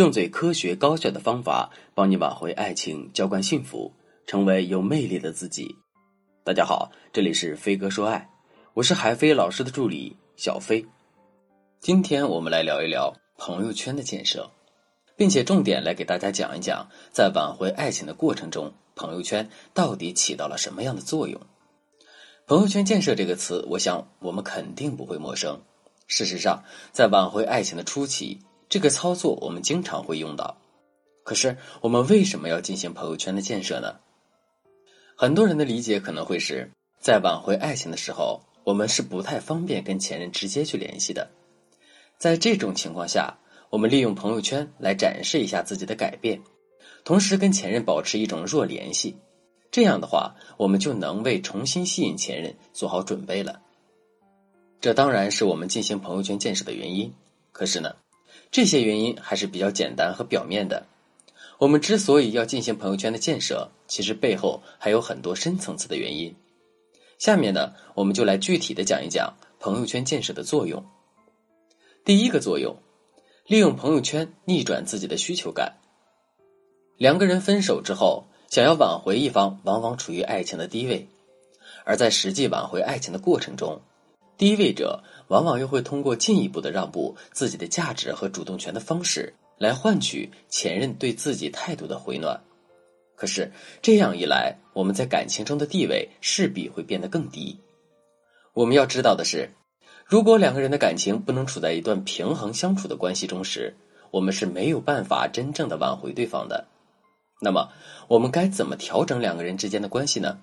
用最科学高效的方法帮你挽回爱情，浇灌幸福，成为有魅力的自己。大家好，这里是飞哥说爱，我是海飞老师的助理小飞。今天我们来聊一聊朋友圈的建设，并且重点来给大家讲一讲，在挽回爱情的过程中，朋友圈到底起到了什么样的作用。朋友圈建设这个词，我想我们肯定不会陌生。事实上，在挽回爱情的初期，这个操作我们经常会用到，可是我们为什么要进行朋友圈的建设呢？很多人的理解可能会是在挽回爱情的时候，我们是不太方便跟前任直接去联系的。在这种情况下，我们利用朋友圈来展示一下自己的改变，同时跟前任保持一种弱联系，这样的话，我们就能为重新吸引前任做好准备了。这当然是我们进行朋友圈建设的原因，可是呢？这些原因还是比较简单和表面的。我们之所以要进行朋友圈的建设，其实背后还有很多深层次的原因。下面呢，我们就来具体的讲一讲朋友圈建设的作用。第一个作用，利用朋友圈逆转自己的需求感。两个人分手之后，想要挽回一方，往往处于爱情的低位，而在实际挽回爱情的过程中。低位者往往又会通过进一步的让步自己的价值和主动权的方式，来换取前任对自己态度的回暖。可是这样一来，我们在感情中的地位势必会变得更低。我们要知道的是，如果两个人的感情不能处在一段平衡相处的关系中时，我们是没有办法真正的挽回对方的。那么，我们该怎么调整两个人之间的关系呢？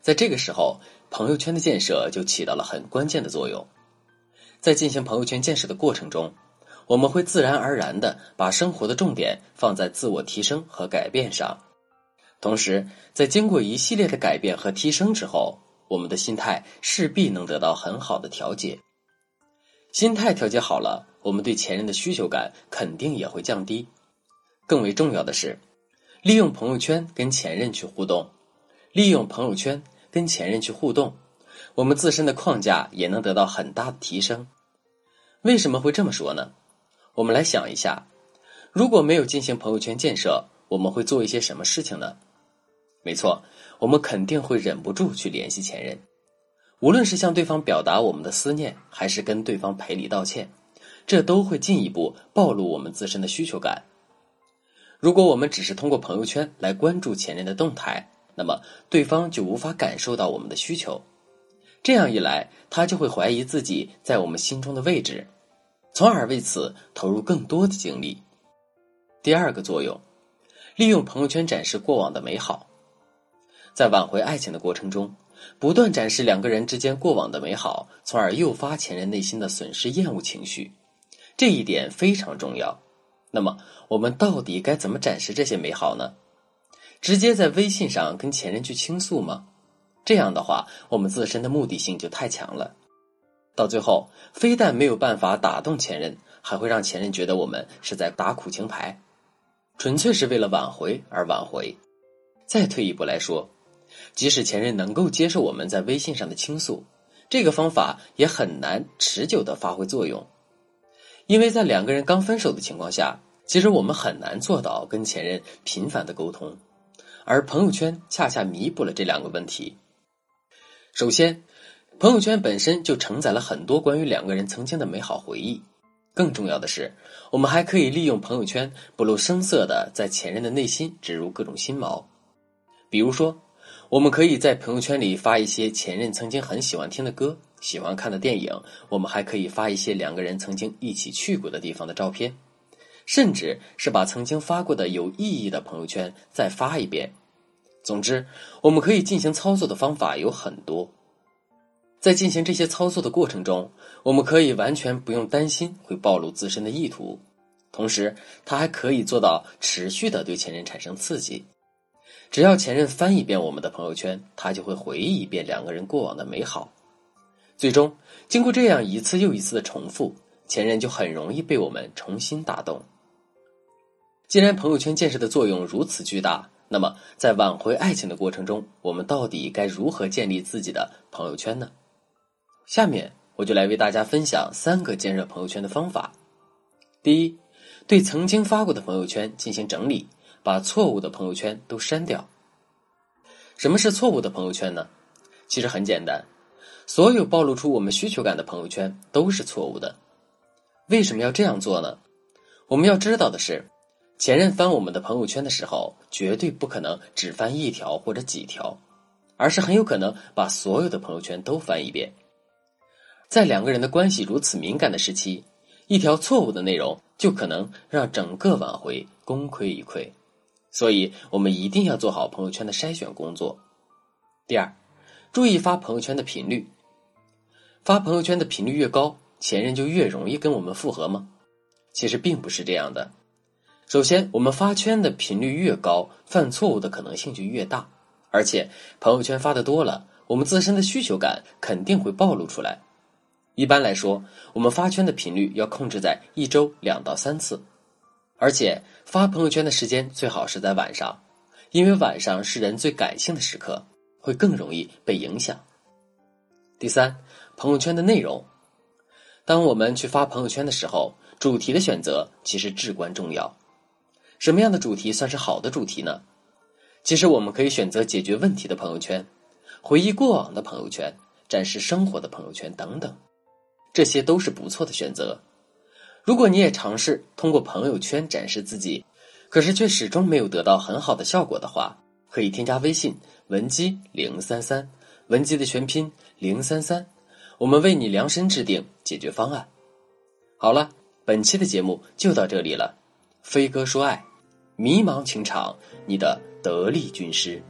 在这个时候，朋友圈的建设就起到了很关键的作用。在进行朋友圈建设的过程中，我们会自然而然的把生活的重点放在自我提升和改变上。同时，在经过一系列的改变和提升之后，我们的心态势必能得到很好的调节。心态调节好了，我们对前任的需求感肯定也会降低。更为重要的是，利用朋友圈跟前任去互动，利用朋友圈。跟前任去互动，我们自身的框架也能得到很大的提升。为什么会这么说呢？我们来想一下，如果没有进行朋友圈建设，我们会做一些什么事情呢？没错，我们肯定会忍不住去联系前任，无论是向对方表达我们的思念，还是跟对方赔礼道歉，这都会进一步暴露我们自身的需求感。如果我们只是通过朋友圈来关注前任的动态，那么对方就无法感受到我们的需求，这样一来，他就会怀疑自己在我们心中的位置，从而为此投入更多的精力。第二个作用，利用朋友圈展示过往的美好，在挽回爱情的过程中，不断展示两个人之间过往的美好，从而诱发前任内心的损失厌恶情绪，这一点非常重要。那么，我们到底该怎么展示这些美好呢？直接在微信上跟前任去倾诉吗？这样的话，我们自身的目的性就太强了，到最后非但没有办法打动前任，还会让前任觉得我们是在打苦情牌，纯粹是为了挽回而挽回。再退一步来说，即使前任能够接受我们在微信上的倾诉，这个方法也很难持久的发挥作用，因为在两个人刚分手的情况下，其实我们很难做到跟前任频繁的沟通。而朋友圈恰恰弥补了这两个问题。首先，朋友圈本身就承载了很多关于两个人曾经的美好回忆。更重要的是，我们还可以利用朋友圈不露声色的在前任的内心植入各种心锚。比如说，我们可以在朋友圈里发一些前任曾经很喜欢听的歌、喜欢看的电影。我们还可以发一些两个人曾经一起去过的地方的照片。甚至是把曾经发过的有意义的朋友圈再发一遍。总之，我们可以进行操作的方法有很多。在进行这些操作的过程中，我们可以完全不用担心会暴露自身的意图，同时，它还可以做到持续的对前任产生刺激。只要前任翻一遍我们的朋友圈，他就会回忆一遍两个人过往的美好。最终，经过这样一次又一次的重复，前任就很容易被我们重新打动。既然朋友圈建设的作用如此巨大，那么在挽回爱情的过程中，我们到底该如何建立自己的朋友圈呢？下面我就来为大家分享三个建设朋友圈的方法。第一，对曾经发过的朋友圈进行整理，把错误的朋友圈都删掉。什么是错误的朋友圈呢？其实很简单，所有暴露出我们需求感的朋友圈都是错误的。为什么要这样做呢？我们要知道的是，前任翻我们的朋友圈的时候，绝对不可能只翻一条或者几条，而是很有可能把所有的朋友圈都翻一遍。在两个人的关系如此敏感的时期，一条错误的内容就可能让整个挽回功亏一篑。所以，我们一定要做好朋友圈的筛选工作。第二，注意发朋友圈的频率。发朋友圈的频率越高，前任就越容易跟我们复合吗？其实并不是这样的。首先，我们发圈的频率越高，犯错误的可能性就越大。而且，朋友圈发的多了，我们自身的需求感肯定会暴露出来。一般来说，我们发圈的频率要控制在一周两到三次。而且发朋友圈的时间最好是在晚上，因为晚上是人最感性的时刻，会更容易被影响。第三，朋友圈的内容，当我们去发朋友圈的时候，主题的选择其实至关重要。什么样的主题算是好的主题呢？其实我们可以选择解决问题的朋友圈、回忆过往的朋友圈、展示生活的朋友圈等等，这些都是不错的选择。如果你也尝试通过朋友圈展示自己，可是却始终没有得到很好的效果的话，可以添加微信文姬零三三，文姬的全拼零三三，我们为你量身制定解决方案。好了，本期的节目就到这里了。飞哥说爱，迷茫情场，你的得力军师。